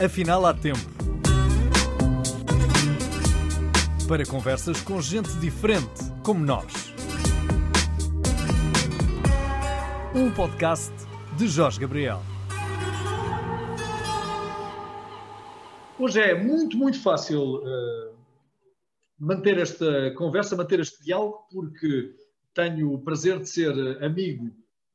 Afinal, há tempo. Para conversas com gente diferente, como nós. Um podcast de Jorge Gabriel. Hoje é muito, muito fácil uh, manter esta conversa, manter este diálogo, porque tenho o prazer de ser amigo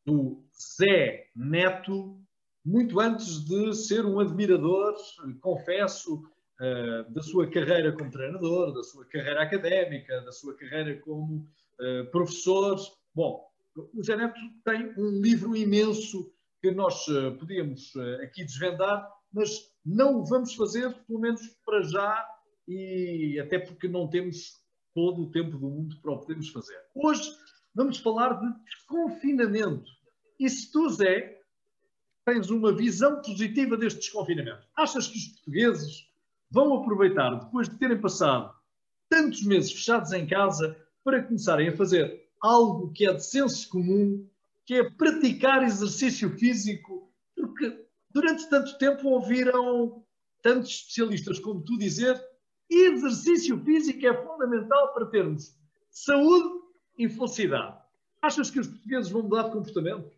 do Zé Neto, muito antes de ser um admirador, confesso, uh, da sua carreira como treinador, da sua carreira académica, da sua carreira como uh, professor. Bom, o Zé Neto tem um livro imenso que nós uh, podíamos aqui desvendar, mas não o vamos fazer, pelo menos para já, e até porque não temos todo o tempo do mundo para o podermos fazer. Hoje vamos falar de desconfinamento. E se tu, Zé, tens uma visão positiva deste desconfinamento? Achas que os portugueses vão aproveitar, depois de terem passado tantos meses fechados em casa, para começarem a fazer algo que é de senso comum, que é praticar exercício físico, porque durante tanto tempo ouviram tantos especialistas como tu dizer exercício físico é fundamental para termos saúde e felicidade. Achas que os portugueses vão mudar de comportamento?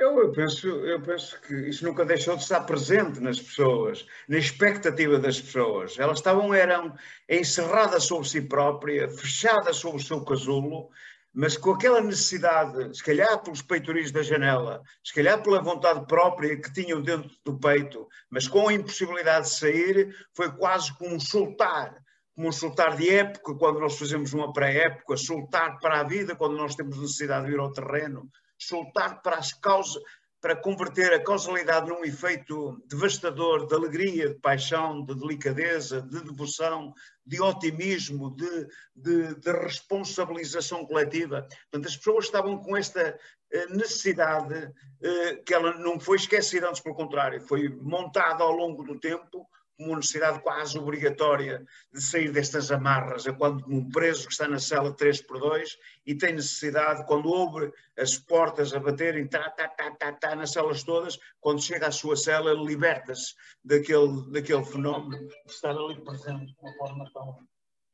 Eu, eu, penso, eu penso que isso nunca deixou de estar presente nas pessoas, na expectativa das pessoas. Elas estavam, eram encerradas sobre si própria, fechadas sobre o seu casulo, mas com aquela necessidade, se calhar pelos peitoris da janela, se calhar pela vontade própria que tinham dentro do peito, mas com a impossibilidade de sair, foi quase como um soltar, como um soltar de época, quando nós fazemos uma pré-época, soltar para a vida, quando nós temos necessidade de ir ao terreno, soltar para as causas, para converter a causalidade num efeito devastador de alegria, de paixão, de delicadeza, de devoção, de otimismo, de, de, de responsabilização coletiva. Portanto, as pessoas estavam com esta eh, necessidade eh, que ela não foi esquecida, antes pelo contrário, foi montada ao longo do tempo uma necessidade quase obrigatória de sair destas amarras, é quando um preso que está na cela 3 por 2 e tem necessidade, quando ouve as portas a baterem, tá, tá, tá, tá, tá, nas celas todas, quando chega à sua cela, liberta-se daquele, daquele fenómeno de estar ali presente de uma forma tão,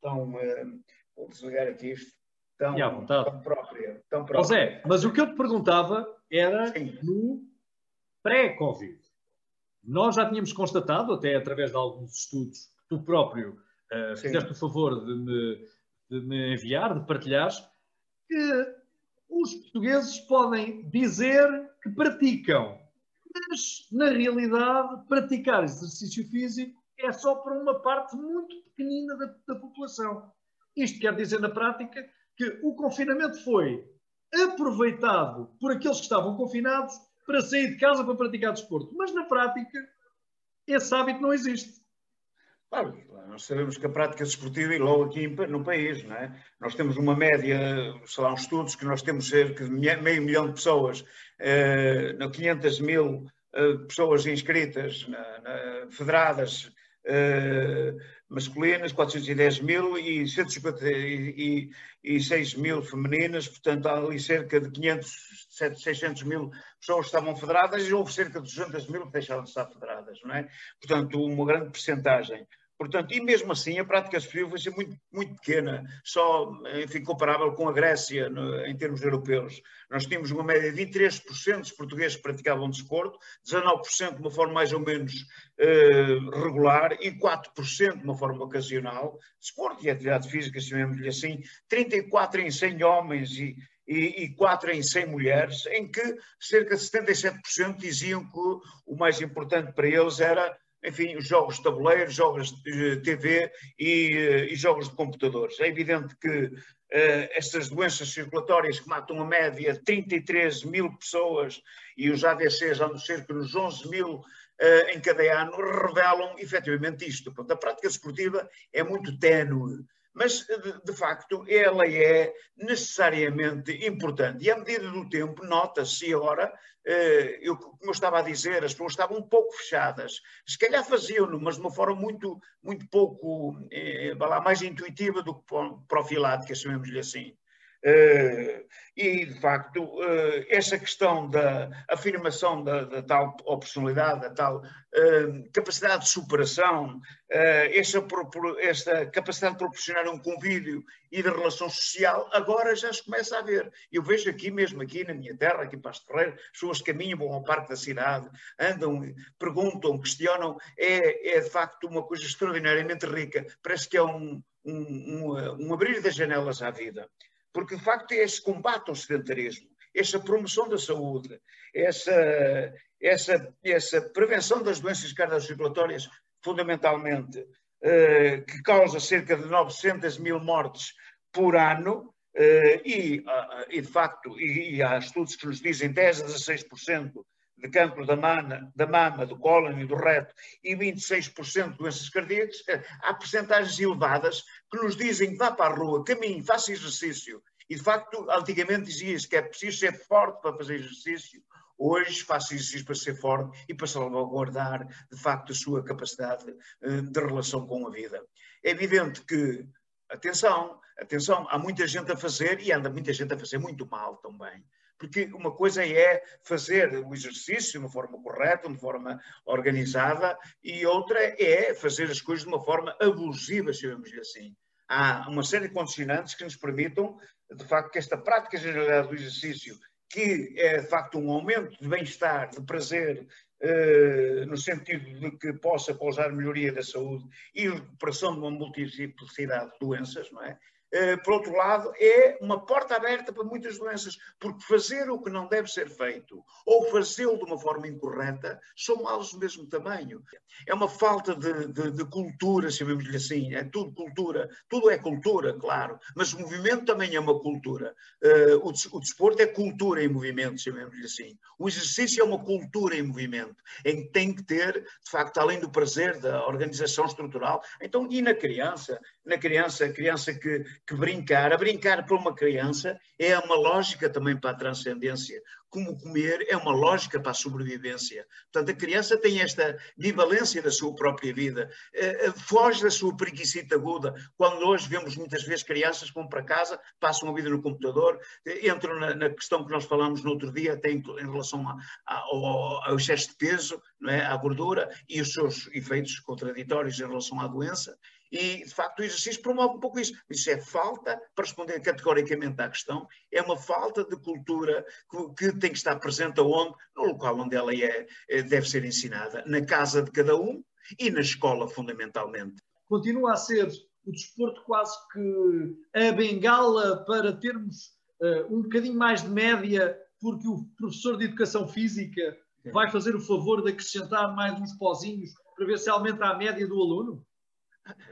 tão uh, vou desligar aqui isto, tão, tão própria. Tão própria. José, mas o que eu te perguntava era Sim. no pré-Covid. Nós já tínhamos constatado, até através de alguns estudos que tu próprio uh, fizeste o favor de me, de me enviar, de partilhares, que os portugueses podem dizer que praticam, mas na realidade praticar exercício físico é só para uma parte muito pequenina da, da população. Isto quer dizer na prática que o confinamento foi aproveitado por aqueles que estavam confinados para sair de casa para praticar desporto. Mas na prática, esse hábito não existe. Claro, nós sabemos que a prática desportiva e logo aqui no país, não é? Nós temos uma média, sei lá, uns estudos que nós temos cerca de meio milhão de pessoas, eh, 500 mil eh, pessoas inscritas, na, na, federadas, eh, masculinas, 410 mil e 156 mil femininas, portanto há ali cerca de 500, 600 mil pessoas que estavam federadas e houve cerca de 200 mil que deixaram de estar federadas, não é? Portanto, uma grande percentagem. Portanto, e mesmo assim a prática superior vai ser muito, muito pequena, só, enfim, comparável com a Grécia no, em termos europeus. Nós tínhamos uma média de 23% dos portugueses que praticavam desporto, 19% de uma forma mais ou menos eh, regular e 4% de uma forma ocasional. Desporto e atividade física, chamemos-lhe assim, 34 em 100 homens e, e, e 4 em 100 mulheres, em que cerca de 77% diziam que o mais importante para eles era enfim, os jogos de tabuleiro, jogos de TV e, eh, e jogos de computadores. É evidente que uh, estas doenças circulatórias que matam a média 33 mil pessoas e os AVCs andam cerca nos 11 mil uh, em cada ano, revelam efetivamente isto. Portanto, a prática esportiva é muito ténue mas de, de, facto ela é necessariamente importante. E à medida do tempo, nota-se agora, eh, eu, como eu estava a dizer, as pessoas estavam um pouco fechadas. Se calhar faziam-no, mas de uma forma muito, muito pouco, eh, lá, mais intuitiva do que profilática, chamemos-lhe assim. Uh, e, de facto, uh, essa questão da afirmação da, da tal personalidade, da tal uh, capacidade de superação, essa, essa, capacidade de proporcionar um convívio e de relação social, agora já se começa a ver. Eu vejo aqui mesmo, aqui na minha terra, aqui em Pasto Ferreira, as pessoas caminham, vão ao parque da cidade, andam, perguntam, questionam, é, é de facto uma coisa extraordinariamente rica. Parece que é um, um, um, um abrir das janelas à vida porque de facto é esse combate ao sedentarismo, essa promoção da saúde, essa, essa, essa prevenção das doenças cardiorrespiratórias, fundamentalmente, eh, que causa cerca de 900 mil mortes por ano, eh, e, e, de facto, e, e, há estudos que nos dizem 10 a 16% de cancro da mama, da mama, do cólon e do reto e 26% de doenças cardíacas, há percentagens elevadas que nos dizem vá para a rua, caminhe, faça exercício. E de facto, antigamente dizia-se que é preciso ser forte para fazer exercício. Hoje faço exercício para ser forte e para salvaguardar, de facto, a sua capacidade eh, de relação com a vida. É evidente que, atenção, atenção, há muita gente a fazer e anda muita gente a fazer muito mal também. Porque uma coisa é fazer o exercício de uma forma correta, de uma forma organizada, e outra é fazer as coisas de uma forma abusiva, chamemos-lhe assim. Há uma série de condicionantes que nos permitam, de facto, que esta prática generalizada do exercício, que é de facto um aumento de bem-estar, de prazer, eh, no sentido de que possa causar melhoria da saúde e recuperação de uma multiplicidade de doenças, não é? Eh, por outro lado, é uma porta aberta para muitas doenças, porque fazer o que não deve ser feito ou fazê-lo de uma forma incorreta são males do mesmo tamanho. É uma falta de, de, de cultura, chamemos-lhe assim, é tudo cultura, tudo é cultura, claro, mas o movimento também é uma cultura. Uh, o, desporto é cultura em movimento, chamemos-lhe assim. O exercício é uma cultura em movimento, em que tem que ter, de facto, além do prazer da organização estrutural, então, e na criança, na criança, a criança que, que brincar, a brincar para uma criança é uma lógica também para a transcendência, como comer é uma lógica para a sobrevivência. Portanto, a criança tem esta bivalência da sua própria vida, eh, eh, foge da sua preguiçita aguda. Quando hoje vemos muitas vezes crianças que vão para casa, passam a vida no computador, eh, entram na, na questão que nós falamos no outro dia, até em, em relação a, a, ao, ao excesso de peso, não é? à gordura e os seus efeitos contraditórios em relação à doença. E, de facto, o exercício promove um pouco isso. Isso é falta, para responder categoricamente à questão, é uma falta de cultura que, que tem que estar presente aonde? No local onde ela é, é, deve ser ensinada, na casa de cada um e na escola, fundamentalmente. Continua a ser o desporto quase que a bengala para termos uh, um bocadinho mais de média, porque o professor de educação física vai fazer o favor de acrescentar mais uns pozinhos para ver se aumenta a média do aluno?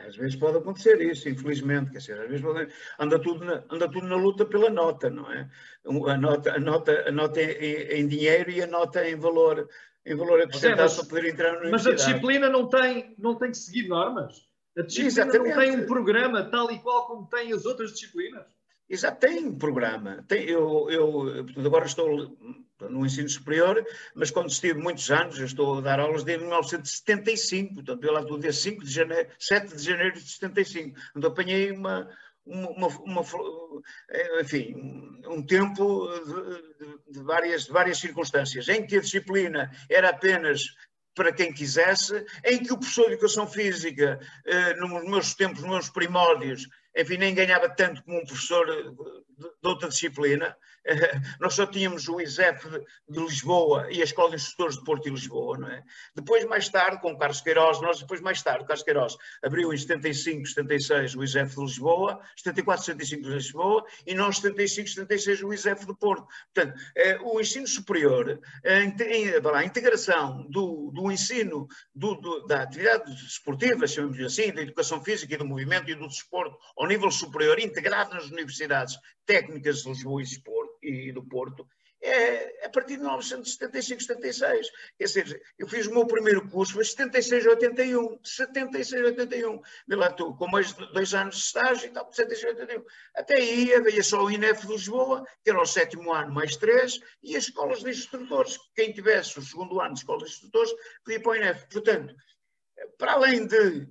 Às vezes pode acontecer isso, infelizmente, quer dizer, às vezes pode, anda, tudo na, anda tudo na luta pela nota, não é? A nota, a nota, a nota em, em dinheiro e a nota em valor, em valor acrescentado mas, para poder entrar na Mas a disciplina não tem, não tem que seguir normas? A disciplina Exatamente. não tem um programa tal e qual como tem as outras disciplinas? Exato, tem um programa. Tem, eu, eu, agora estou no ensino superior, mas quando estive muitos anos, eu estou a dar aulas desde 1975, portanto, eu lá estou dia 5 de janeiro, 7 de janeiro de 75, então apanhei uma, uma, uma, enfim, um tempo de, de, várias, de várias circunstâncias, em que a disciplina era apenas para quem quisesse, em que o professor de Educação Física, eh, nos meus tempos, nos meus primórdios, enfim, nem ganhava tanto como um professor de, de outra disciplina, nós só tínhamos o ISEF de Lisboa e a Escola de Instrutores de Porto e Lisboa, não é? Depois, mais tarde, com Carlos Queiroz, nós depois, mais tarde, Carlos Queiroz abriu em 75, 76 o ISEF de Lisboa, 74, 75 de Lisboa e nós 75, 76 o ISEF de Porto. Portanto, eh, o ensino superior, a integração do, do ensino do, do, da atividade esportiva, chamamos assim, da educação física e do movimento e do desporto ao nível superior, integrado nas universidades técnicas de Lisboa e Porto, e do Porto, é a partir de 1975, 76. Quer dizer, eu fiz o meu primeiro curso, foi 76, 81. 76, 81. Vê lá tu, com mais de dois anos de estágio e tal, 76, 81. Até aí havia só o INEF de Lisboa, que era o sétimo ano mais três, e as escolas de instrutores. Quem tivesse o segundo ano de escola de instrutores podia ir para o INEF. Portanto, para além de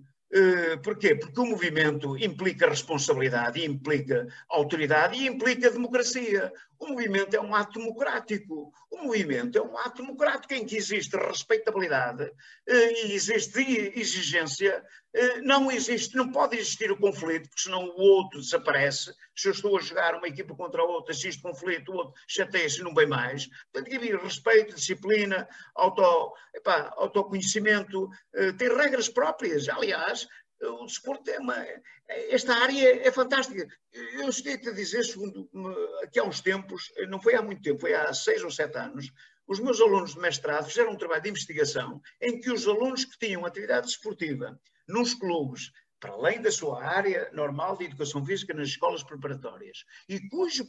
porquê? Porque o movimento implica responsabilidade, implica autoridade e implica democracia. O movimento é um ato democrático. O movimento é um ato democrático em que existe respeitabilidade uh, e existe exigência. Uh, não existe, não pode existir o conflito, porque senão o outro desaparece. Se eu estou a jogar uma equipa contra a outra, existe conflito, o outro chateia-se e não vem mais. Portanto, que haver respeito, disciplina, auto, epá, autoconhecimento, ter regras próprias. Aliás, o desporto é uma. Esta área é fantástica. Eu cheguei-te a dizer, segundo aqui há uns tempos, não foi há muito tempo, foi há seis ou sete anos, os meus alunos de mestrado fizeram um trabalho de investigação em que os alunos que tinham atividade desportiva nos clubes, para além da sua área normal de educação física nas escolas preparatórias, e cujo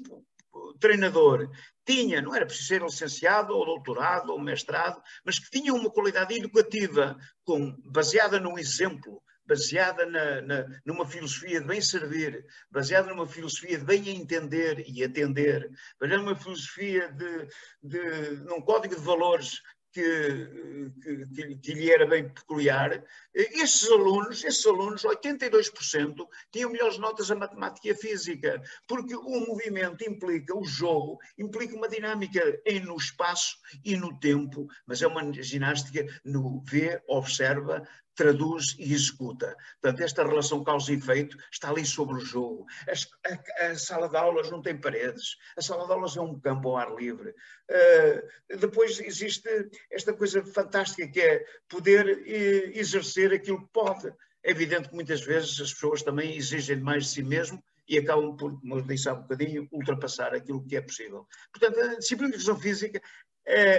treinador tinha, não era preciso ser licenciado ou doutorado ou mestrado, mas que tinha uma qualidade educativa com, baseada num exemplo, baseada na, na, numa filosofia de bem servir, baseada numa filosofia de bem entender e atender, baseada numa filosofia de, de num código de valores que, que, que, lhe era bem peculiar, esses alunos, esses alunos, 82%, tinham melhores notas a matemática e a física, porque o movimento implica, o jogo, implica uma dinâmica em, no espaço e no tempo, mas é uma ginástica no vê, observa, traduz e executa. Portanto, esta relação causa e efeito está ali sobre o jogo. A, a, sala de aulas não tem paredes, a sala de aulas é um campo ao ar livre. Uh, depois existe esta coisa fantástica que é poder uh, exercer aquilo que pode. É evidente que muitas vezes as pessoas também exigem mais de si mesmo e acabam por, como eu disse há um bocadinho, ultrapassar aquilo que é possível. Portanto, a disciplina de física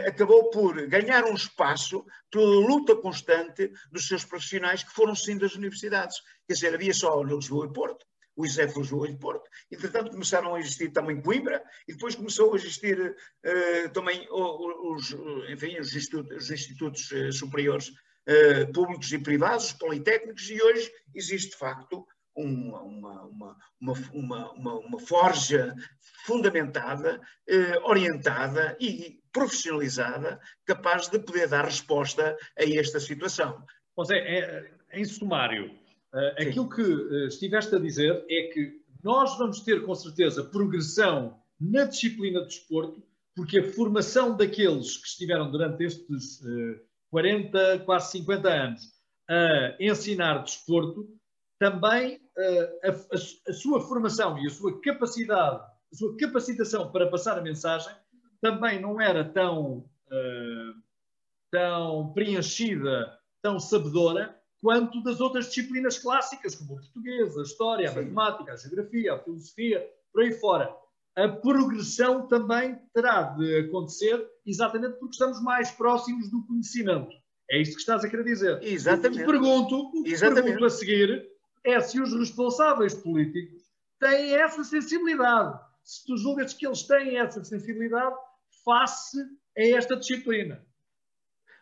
acabou por ganhar um espaço pela luta constante dos seus profissionais que foram sim das universidades. Quer dizer, havia só Lisboa e Porto, o ISEF Lisboa e Porto, entretanto começaram a existir também Coimbra, e depois começou a existir uh, também os, enfim, os institutos, os institutos uh, superiores uh, públicos e privados, os politécnicos, e hoje existe de facto uma, uma, uma, uma, uma forja fundamentada, orientada e profissionalizada, capaz de poder dar resposta a esta situação. José, é, em sumário, uh, aquilo que uh, estiveste a dizer é que nós vamos ter com certeza progressão na disciplina do desporto, porque a formação daqueles que estiveram durante estes uh, 40, quase 50 anos a ensinar desporto, também uh, a, a, a, sua formação e a sua capacidade, a sua capacitação para passar a mensagem também não era tão, uh, tão preenchida, tão sabedora, quanto das outras disciplinas clássicas, como o português, a história, a Sim. matemática, a geografia, a filosofia, por aí fora. A progressão também terá de acontecer exatamente porque estamos mais próximos do conhecimento. É isto que estás a querer dizer. Exatamente. O que te pergunto, o que exatamente. pergunto a seguir é se os responsáveis políticos têm essa sensibilidade. Se tu julgas que eles têm essa sensibilidade, face a esta disciplina.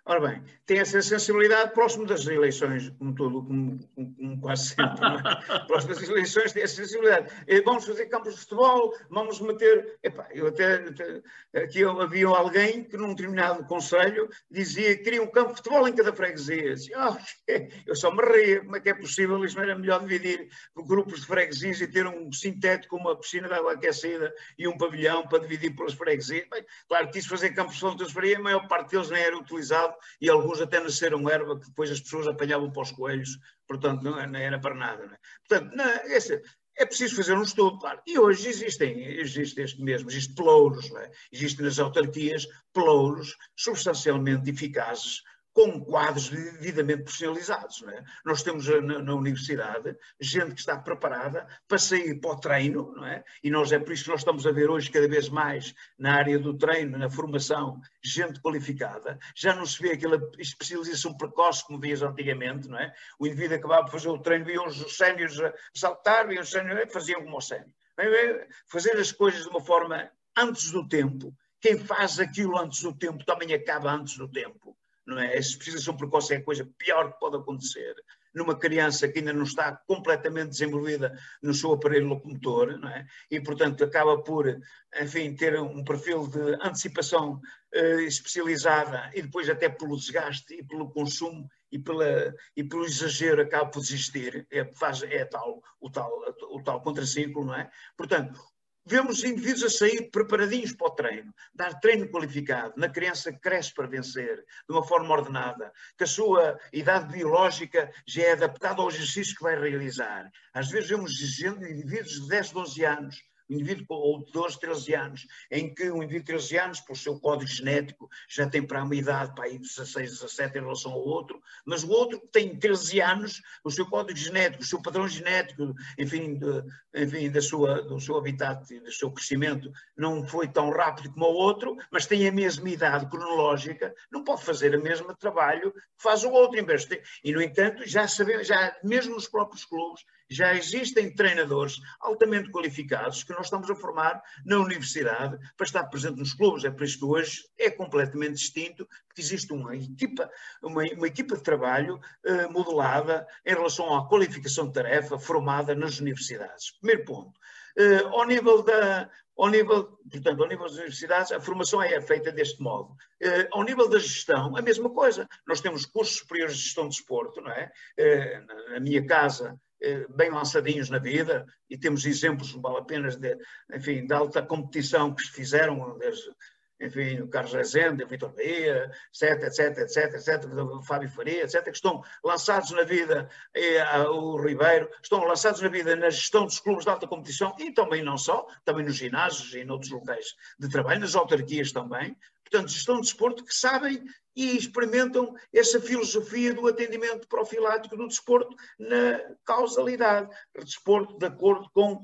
Ora bem, tem essa sensibilidade próximo das eleições, como, todo, como, como quase sempre. É? próximo das eleições tem essa sensibilidade. E vamos fazer campos de futebol, vamos meter. Epá, eu até, até aqui havia alguém que num determinado conselho dizia que queria um campo de futebol em cada freguesia. oh, eu só me ria, como é que é possível? Isto não era melhor dividir por grupos de freguesias e ter um sintético, uma piscina de água aquecida e um pavilhão para dividir pelas freguesias. Bem, claro que isso fazer campos de futebol, a maior parte deles nem era utilizado e alguns até nasceram erva que depois as pessoas apanhavam para os coelhos, portanto não, não era para nada. Não é? Portanto, não, essa, é preciso fazer um estudo, claro. E hoje existem, existe este mesmo, existe pelouros, é? existem nas autarquias pelouros substancialmente eficazes com quadros devidamente profissionalizados. É? Nós temos eh, na, na, universidade gente que está preparada para sair para o treino, não é? e nós é por isso que nós estamos a ver hoje cada vez mais na área do treino, na formação, gente qualificada. Já não se vê aquela especialização precoce como vias antigamente, não é? O indivíduo acabava de fazer o treino, viam os sénios saltar, viam os sénios, faziam como o sénio. Fazer as coisas de uma forma antes do tempo. Quem faz aquilo antes do tempo também acaba antes do tempo não é? A especialização precoce é a coisa pior que pode acontecer numa criança que ainda não está completamente desenvolvida no seu aparelho locomotor, não é? E, portanto, acaba por, enfim, ter um perfil de antecipação uh, especializada e depois até pelo desgaste e pelo consumo e, pela, e pelo exagero acaba por desistir, é, faz, é tal, o tal, o tal contraciclo, não é? Portanto, Vemos indivíduos a sair preparadinhos para o treino, dar treino qualificado, na criança que cresce para vencer, de uma forma ordenada, que a sua idade biológica já é adaptada ao exercício que vai realizar. Às vezes vemos indivíduos de 10, 12 anos um indivíduo ou de 12, 13 anos, em que um indivíduo de 13 anos, por seu código genético, já tem para uma idade para aí 16, 17 em relação ao outro, mas o outro que tem 13 anos, o seu código genético, o seu padrão genético, enfim, de, enfim da sua, do seu habitat, do seu crescimento, não foi tão rápido como o outro, mas tem a mesma idade cronológica, não pode fazer o mesmo trabalho que faz o outro. Em vez de ter, e, no entanto, já sabemos, já, mesmo nos próprios clubes, já existem treinadores altamente qualificados que nós estamos a formar na universidade para estar presente nos clubes. É por isso que hoje é completamente distinto, porque existe uma equipa, uma, uma equipa de trabalho uh, modelada em relação à qualificação de tarefa formada nas universidades. Primeiro ponto. Uh, ao nível da, ao nível, portanto, ao nível das universidades, a formação é feita deste modo. Uh, ao nível da gestão, a mesma coisa. Nós temos cursos superiores de gestão de desporto, não é? Uh, na minha casa, eh, bem lançadinhos na vida e temos exemplos, vale a pena, de, enfim, de alta competição que fizeram, desde, enfim, o Carlos Rezende, o Vitor Bahia, etc, etc, etc, etc, o Fábio Faria, etc, que estão lançados na vida, e, o Ribeiro, estão lançados na vida na gestão dos clubes de alta competição e também não só, também nos ginásios e em outros locais de trabalho, nas autarquias também, portanto, gestão de desporto que sabem e experimentam essa filosofia do atendimento profilático do desporto na causalidade. Desporto de acordo com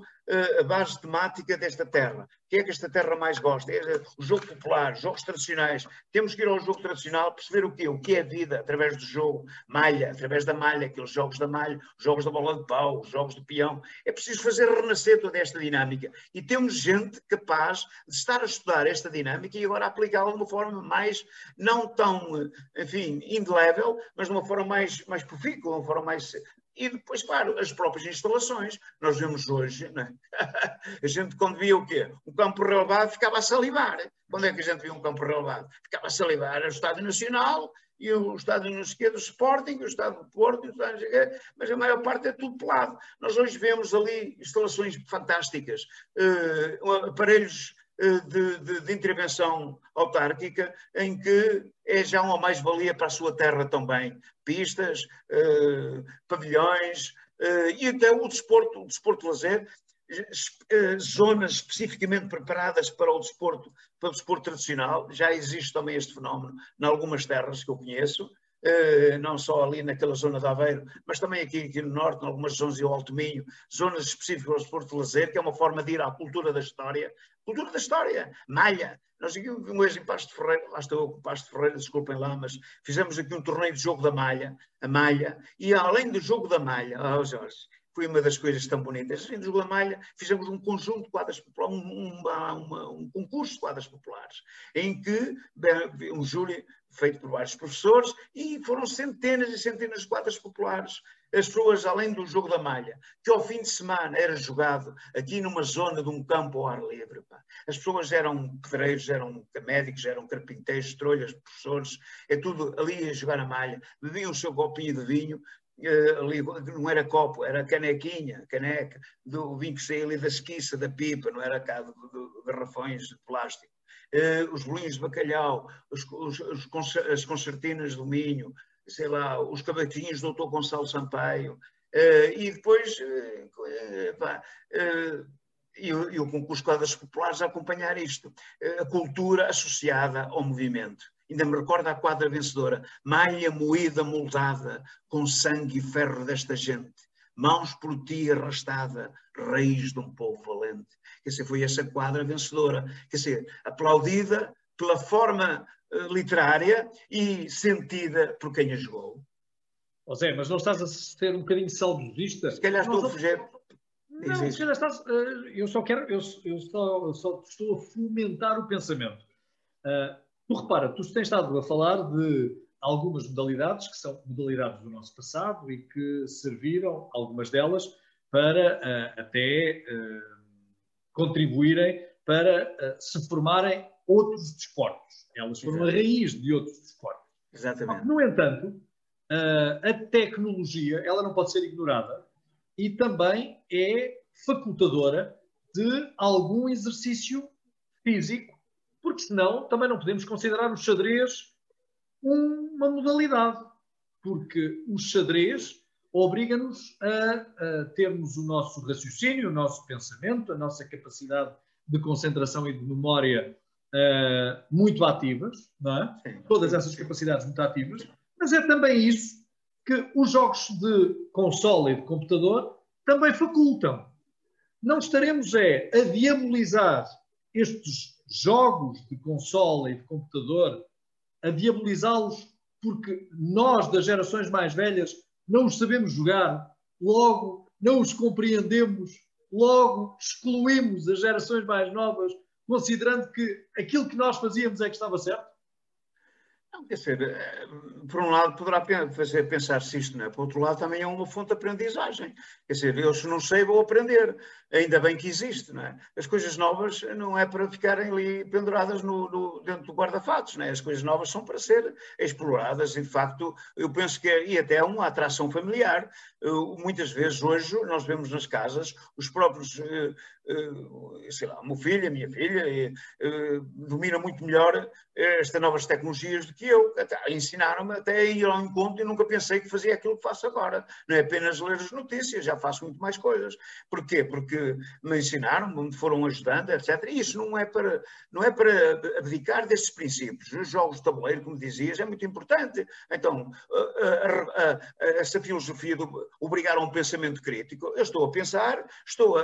a base temática desta terra. O que é que esta terra mais gosta? É o jogo popular, jogos tradicionais. Temos que ir ao jogo tradicional, perceber o quê? O que é vida através do jogo, malha, através da malha, aqueles jogos da malha, os jogos da bola de pau, os jogos de peão. É preciso fazer renascer toda esta dinâmica. E temos gente capaz de estar a estudar esta dinâmica e agora aplicá-la de uma forma mais, não tão enfim, indelével, mas de uma forma mais, mais profícua, de uma forma mais. E depois, claro, as próprias instalações. Nós vemos hoje, né? a gente quando via o quê? Um campo relevado ficava a salivar. Quando é que a gente via um campo relevado? Ficava a salivar. Era o Estádio Nacional e o Estádio não sei do Sporting, o Estádio do Porto, o Estádio mas a maior parte é tudo pelado. Nós hoje vemos ali instalações fantásticas, uh, aparelhos de, de, de, intervenção autárquica em que é já uma mais-valia para a sua terra também. Pistas, eh, pavilhões eh, e até o desporto, o desporto lazer, eh, zonas especificamente preparadas para o desporto, para o desporto tradicional. Já existe também este fenómeno em algumas terras que eu conheço. Uh, não só ali naquela zona de Aveiro, mas também aqui, aqui no Norte, em algumas zonas do Alto Minho, zonas específicas ao desporto de lazer, que é uma forma de ir à cultura da história, Cultura da história, malha. Nós aqui mês em Pasto de Ferreira, lá estou eu com Pasto de Ferreira, desculpem lá, mas fizemos aqui um torneio de jogo da malha, a malha, e além do jogo da malha, oh Jorge, foi uma das coisas tão bonitas. Da malha, fizemos um conjunto de quadras populares, um, um, um concurso de quadras populares, em que um júri feito por vários professores e foram centenas e centenas de quadras populares as pessoas, além do jogo da malha, que ao fim de semana era jogado aqui numa zona de um campo ao ar livre, pá. as pessoas eram pedreiros, eram médicos, eram carpinteiros, trolhas, professores, é tudo ali a jogar a malha, bebiam o seu copinho de vinho, não era copo, era canequinha, caneca, do vinho que saía ali da esquiça, da pipa, não era cá de, garrafões de plástico. Uh, os bolinhos de bacalhau, os, os, as concertinas de Minho, sei lá, os cavaquinhos do Dr. Gonçalo Sampaio, uh, e depois pá, e, o concurso de quadras populares a acompanhar isto, a cultura associada ao movimento. Ainda me recordo a quadra vencedora, malha moída, moldada, com sangue e ferro desta gente, mãos por ti arrastada, raiz de um povo valente. Quer dizer, foi essa quadra vencedora, quer dizer, aplaudida pela forma eh, literária e sentida por quem a jogou. Oh Zé, mas não estás a ser um bocadinho saudosista? Se calhar estou a fugir. Não, se calhar estás, uh, eu só quero, eu, eu só, eu só estou a fomentar o pensamento. Uh, tu repara, tu tens estado a falar de algumas modalidades que são modalidades do nosso passado e que serviram, algumas delas, para uh, até uh, contribuírem para uh, se formarem outros desportos. Elas foram Exatamente. a raiz de outros desportos. Exatamente. No entanto, a tecnologia ela não pode ser ignorada e também é facultadora de algum exercício físico, porque senão também não podemos considerar o xadrez uma modalidade, porque o xadrez obriga-nos a, a, termos o nosso raciocínio, o nosso pensamento, a nossa capacidade de concentração e de memória uh, muito ativas, não é? Sim. todas essas capacidades muito ativas, mas é também isso que os jogos de console e de computador também facultam. Não estaremos é a diabolizar estes jogos de console e de computador, a diabolizá-los porque nós, das gerações mais velhas, não os sabemos jogar, logo não os compreendemos, logo excluímos as gerações mais novas, considerando que aquilo que nós fazíamos é que estava certo? Quer dizer, eh, por um lado poderá fazer pensar-se isto, não é? Por outro lado também é uma fonte de aprendizagem. Quer dizer, eu se não sei vou aprender. Ainda bem que existe, não é? As coisas novas não é para ficarem ali penduradas no, no dentro do guarda-fatos, não é? As coisas novas são para ser exploradas e, de facto, eu penso que é, e até é uma atração familiar. Eu, muitas vezes hoje nós vemos nas casas os próprios, uh, sei lá, o meu filho, a minha filha, uh, domina muito melhor estas novas tecnologias do que eu. Ensinaram-me até a ir ao encontro e nunca pensei que fazia aquilo que faço agora. Não é apenas ler as notícias, já faço muito mais coisas. Porquê? Porque me ensinaram, me foram ajudando, etc. E isso não é para, não é para abdicar destes princípios. Os jogos de tabuleiro, como dizias, é muito importante. Então, a, a, a, essa filosofia de obrigar a um pensamento crítico, eu estou a pensar, estou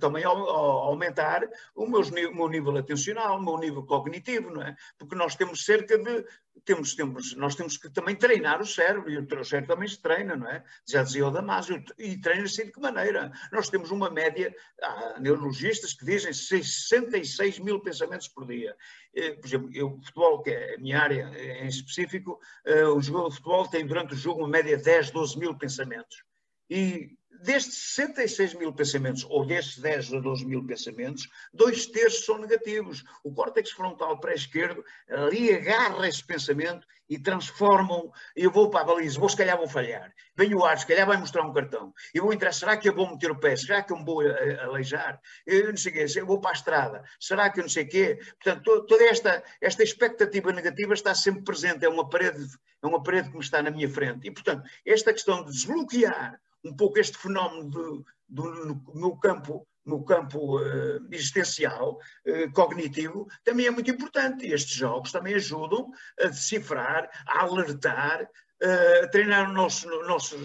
também a, aumentar o meu, o meu nível atencional, o meu nível cognitivo, não é? Porque nós temos cerca de temos, temos, nós temos que também treinar o cérebro, e o cérebro também se treina, não é? Já dizia o Damasio, e treina-se de que maneira? Nós temos uma média, há neurologistas que dizem 66 mil pensamentos por dia. Eh, por exemplo, eu, futebol, que é a minha área em específico, eh, o jogador de futebol tem durante o jogo uma média de 10, 12 mil pensamentos. E destes 66 mil pensamentos, ou destes 10 a 12 mil pensamentos, dois terços são negativos. O córtex frontal pré-esquerdo ali agarra esse pensamento e transformam. Eu vou para a baliza, vou, se calhar vou falhar. Vem o ar, se calhar vai mostrar um cartão. Eu vou entrar, será que eu vou meter o pé? Será que eu me vou aleijar? Eu não sei o quê, eu vou para a estrada. Será que eu não sei o quê? Portanto, toda esta, esta expectativa negativa está sempre presente. É uma parede, é uma parede que me está na minha frente. E, portanto, esta questão de desbloquear um pouco este fenómeno do, do, no campo no campo uh, existencial, uh, cognitivo, também é muito importante. E estes jogos também ajudam a decifrar, a alertar, uh, a treinar o nosso, nosso,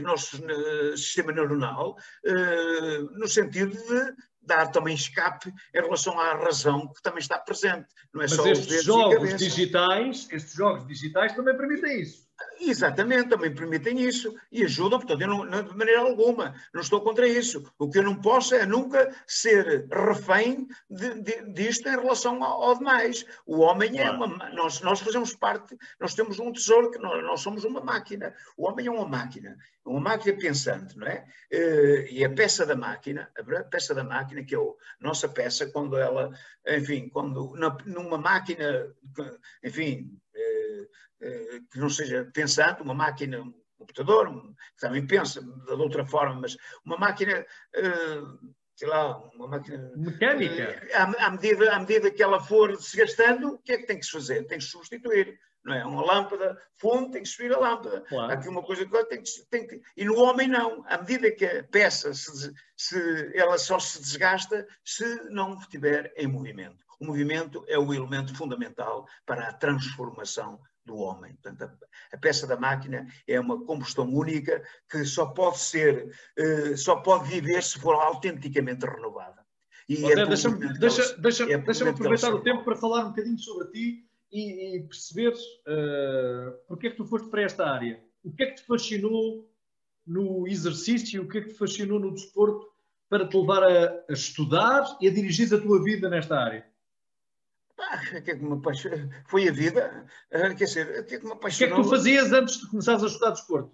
nosso sistema neuronal, no sentido de dar também escape em relação à razão que também está presente. Não é Mas só estes jogos digitais, estes jogos digitais também permitem isso. Exatamente, também permitem isso e ajudam, portanto, eu não, de maneira alguma, não estou contra isso. O que eu não posso é nunca ser refém de, de, disto em relação ao, ao demais. O homem é uma. Nós, nós fazemos parte, nós temos um tesouro que nós, nós somos uma máquina. O homem é uma máquina, uma máquina pensante, não é? Eh, e a peça da máquina, a peça da máquina, que é a nossa peça, quando ela, enfim, quando numa máquina, enfim, que não seja pensante, uma máquina, um computador, que também pensa de outra forma, mas uma máquina, eh, sei lá, uma máquina mecânica. Eh, à, medida, à medida que ela for se gastando, o que é que tem que se fazer? Tem que se substituir. Não é? Uma lâmpada, fundo, tem que subir a lâmpada. Claro. Há aqui uma coisa que tem que, tem que. E no homem, não. À medida que a peça se, se, ela só se desgasta se não estiver em movimento. O movimento é o elemento fundamental para a transformação do homem. Portanto, a, a, peça da máquina é uma combustão única que só pode ser, uh, só pode viver se for autenticamente renovada. E é deixa-me deixa, deixa, é deixa aproveitar o tempo para falar um bocadinho sobre ti e, e perceber uh, porque é que tu foste para esta área. O que é que te fascinou no exercício, o que é que te fascinou no desporto para te levar a, a estudar e a dirigir a tua vida nesta área? Ah, que é que me apaixonou? Foi a vida. Ah, quer dizer, o que é que me apaixonou? O que é que tu fazias antes de começares a estudar desporto?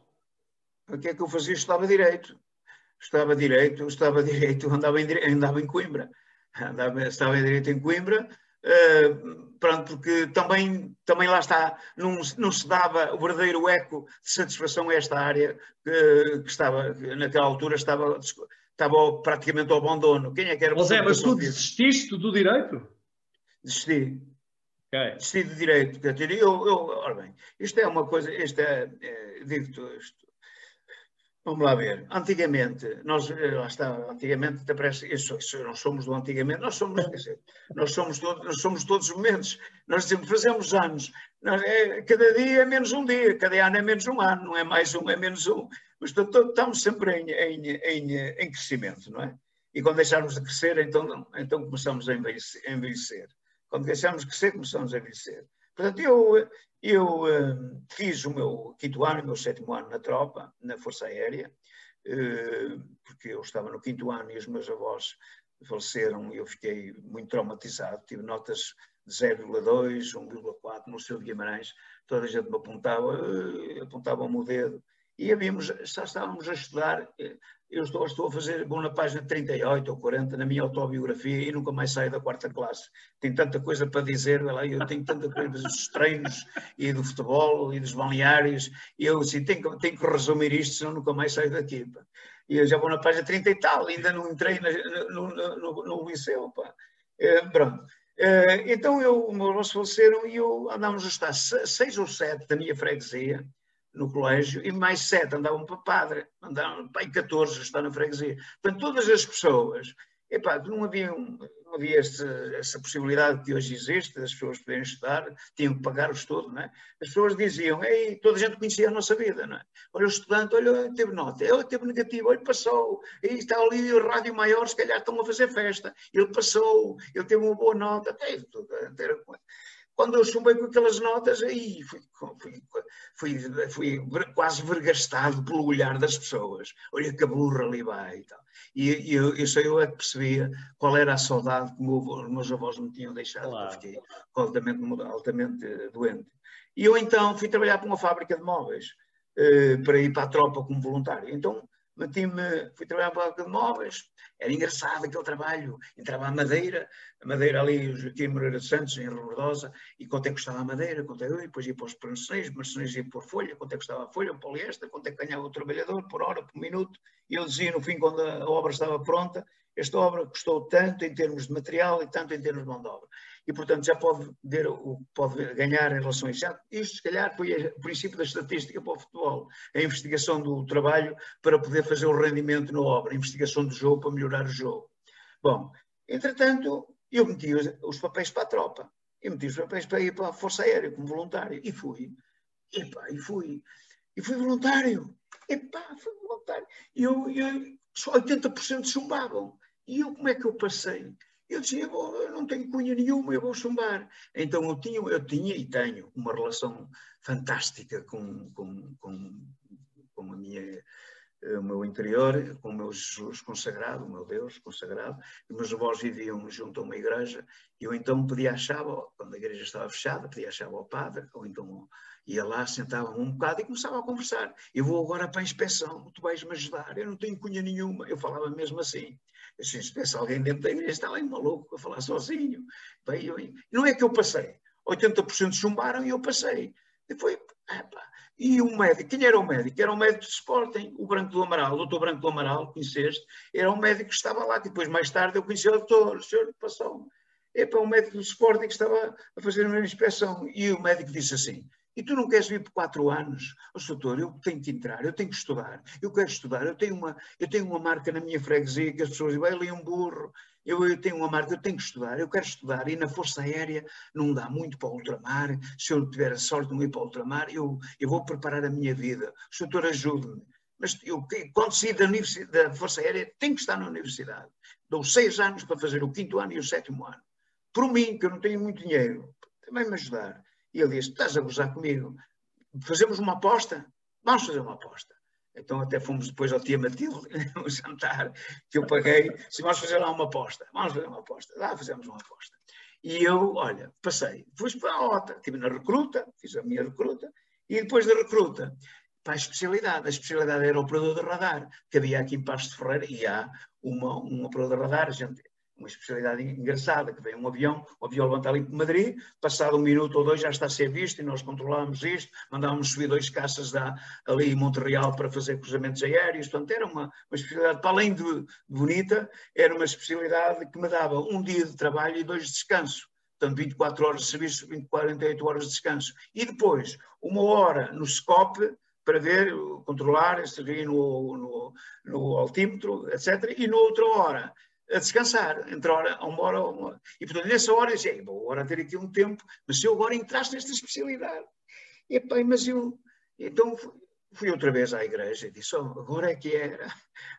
O que é que eu fazia? Estudava Direito. Estudava Direito, estudava Direito, andava em, andava em Coimbra. Andava, estava em Direito em Coimbra, uh, pronto, porque também, também lá está, não, não se dava o verdadeiro eco de satisfação a esta área que, que estava, que naquela altura estava, estava praticamente ao abandono. Quem é que era José, mas tu desististe do Direito? Desisti. Okay. Desisti de Direito. Eu, eu, ora bem, isto é uma coisa, isto é, é digo-te, Vamos lá ver. Antigamente, nós, eh, lá está, antigamente, parece, isso, isso, nós somos do antigamente, nós somos, dizer, nós somos, todos, nós somos todos os momentos. Nós dizemos, fazemos anos. Nós, é, cada dia é menos um dia, cada ano é menos um ano, não é mais um, é menos um. Mas estamos sempre em, em, em, em crescimento, não é? E quando deixarmos de crescer, então, então começamos a envelhecer. Quando deixarmos de crescer, começamos a envelhecer. Portanto, eu, eu uh, fiz o meu quinto ano, o meu sétimo ano na tropa, na Força Aérea, uh, porque eu estava no quinto ano e os meus avós faleceram e eu fiquei muito traumatizado. Tive notas de 0,2, 1,4 no seu de Guimarães. Toda a gente me apontava, uh, apontava-me o dedo. E havíamos, já estávamos a estudar eu estou, estou a fazer, vou na página 38 ou 40 na minha autobiografia e nunca mais saio da quarta classe. Tenho tanta coisa para dizer, lá, eu tenho tanta coisa dos treinos e do futebol e dos balneários, e eu assim, tenho, tenho que resumir isto, senão nunca mais saio daqui. Pá. E eu já vou na página 30 e tal, ainda não entrei na, no, no, no, liceu. Pá. É, pronto. É, então eu, meus avós faleceram e eu andámos a estar seis ou sete da minha freguesia, no colégio e mais sete andavam para padre, andavam para 14 está na freguesia. Portanto, todas as pessoas, epá, não havia, um, não havia essa, essa possibilidade que hoje existe, das pessoas poderem estudar, tinham que pagar o estudo, não é? As pessoas diziam, ei, toda a gente conhecia a nossa vida, não é? Olha o estudante, olha, teve nota, ele teve negativo, olha, passou, e está ali o rádio maior, se calhar estão a fazer festa, ele passou, ele teve uma boa nota, teve tudo, teve, quando eu chumbei com aquelas notas, aí fui, fui, fui, fui, quase vergastado pelo olhar das pessoas. Olha que a burra ali vai e tal. E, e eu, eu só eu é que percebia qual era a saudade que os meus avós me tinham deixado. Claro. Eu fiquei altamente, altamente doente. E eu então fui trabalhar para uma fábrica de móveis, eh, para ir para a tropa como voluntário. Então meti-me, fui trabalhar para a fábrica de móveis, era engraçado aquele trabalho. Entrava a madeira, a madeira ali, o Joaquim Moreira de Santos, em Rebordosa, e quanto é que custava a madeira, quanto é que depois ia para os marceneiros, marceneiros ia por folha, quanto é que custava a folha, o poliéster, quanto é que ganhava o trabalhador, por hora, por minuto. E ele dizia, no fim, quando a obra estava pronta, esta obra custou tanto em termos de material e tanto em termos de mão de obra e, portanto, já pode, ver, pode ganhar em relação a isso. Isto, se calhar, foi o princípio da estatística para o futebol, a investigação do trabalho para poder fazer o rendimento na obra, a investigação do jogo para melhorar o jogo. Bom, entretanto, eu meti os, os papéis para a tropa, eu meti os papéis para ir para a Força Aérea como voluntário, e fui, e, pá, e fui, e fui voluntário, e pá, fui voluntário. E eu, eu, só 80% chumbavam. E eu, como é que eu passei? Eu dizia, eu não tenho cunha nenhuma, eu vou chumbar. Então eu tinha, eu tinha e tenho uma relação fantástica com, com, com, com a minha, eh, o meu interior, com o meu Jesus consagrado, o meu Deus consagrado. E meus avós viviam junto a uma igreja e eu então pedia a chave, quando a igreja estava fechada, pedia a chave ao padre, ou então ia lá, sentava um bocado e começava a conversar. Eu vou agora para a inspeção, tu vais me ajudar, eu não tenho cunha nenhuma. Eu falava mesmo assim. Assim, se pensa alguém dentro da igreja, está lá em maluco a falar sozinho. Bem, eu, não é que eu passei. 80% chumbaram e eu passei. E foi, epa. E o médico, quem era o médico? Era o médico de Sporting, o Branco do Amaral, o doutor Branco do Amaral, conheceste? Era um médico que estava lá, depois mais tarde eu conheci o doutor, o senhor passou. É para o médico do Sporting que estava a fazer uma inspeção. E o médico disse assim, e tu não queres vir por quatro anos? Oh, doutor, eu tenho que entrar, eu tenho que estudar, eu quero estudar, eu tenho uma, eu tenho uma marca na minha freguesia que as pessoas dizem, vai ali um burro, eu, eu, tenho uma marca, eu tenho que estudar, eu quero estudar, e na Força Aérea não dá muito para o ultramar, se eu tiver a sorte de não ir para o ultramar, eu, eu vou preparar a minha vida, o doutor ajude-me. Mas eu, quando sair da, da Força Aérea, tenho que estar na universidade. Dou seis anos para fazer o quinto ano e o sétimo ano. Por mim, que eu não tenho muito dinheiro, também me ajudar. E ele disse: Estás a gozar comigo? Fazemos uma aposta? Vamos fazer uma aposta. Então até fomos depois ao Tia Matilde, um jantar que eu paguei. Se vamos fazer lá uma aposta, vamos fazer uma aposta. Lá fizemos uma aposta. E eu, olha, passei. Depois para a OTA, estive na recruta, fiz a minha recruta, e depois da recruta, para a especialidade. A especialidade era o operador de radar, que havia aqui em Pasto de Ferreira, e há uma, um operador de radar, gente, uma especialidade engraçada, que vem um avião, o avião levanta ali para Madrid, passado um minuto ou dois já está a ser visto e nós controlávamos isto, mandávamos subir dois caças da, ali em Montreal para fazer cruzamentos aéreos, portanto era uma, uma especialidade, para além de bonita, era uma especialidade que me dava um dia de trabalho e dois de descanso. Portanto, 24 horas de serviço, 48 horas de descanso. E depois, uma hora no SCOP, para ver, controlar, servir no, no, no altímetro, etc. E noutra hora a descansar, entre hora, uma hora, uma hora. E portanto, nessa hora eu dizia, vou agora ter aqui um tempo, mas se eu agora entrasse nesta especialidade, e pá, mas eu, então fui outra vez à igreja e disse, oh, agora é que era,